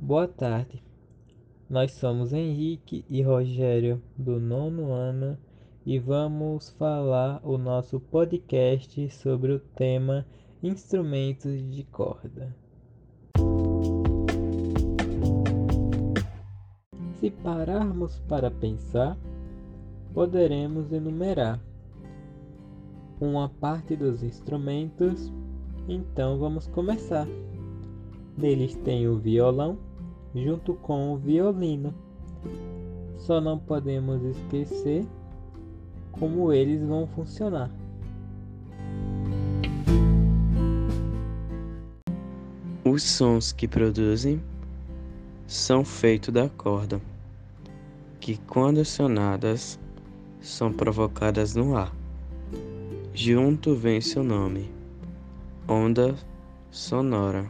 Boa tarde. Nós somos Henrique e Rogério do nono ano e vamos falar o nosso podcast sobre o tema instrumentos de corda. Se pararmos para pensar, poderemos enumerar uma parte dos instrumentos, então vamos começar. Neles tem o violão, junto com o violino. Só não podemos esquecer como eles vão funcionar. Os sons que produzem são feitos da corda, que quando acionadas são provocadas no ar. Junto vem seu nome, onda sonora.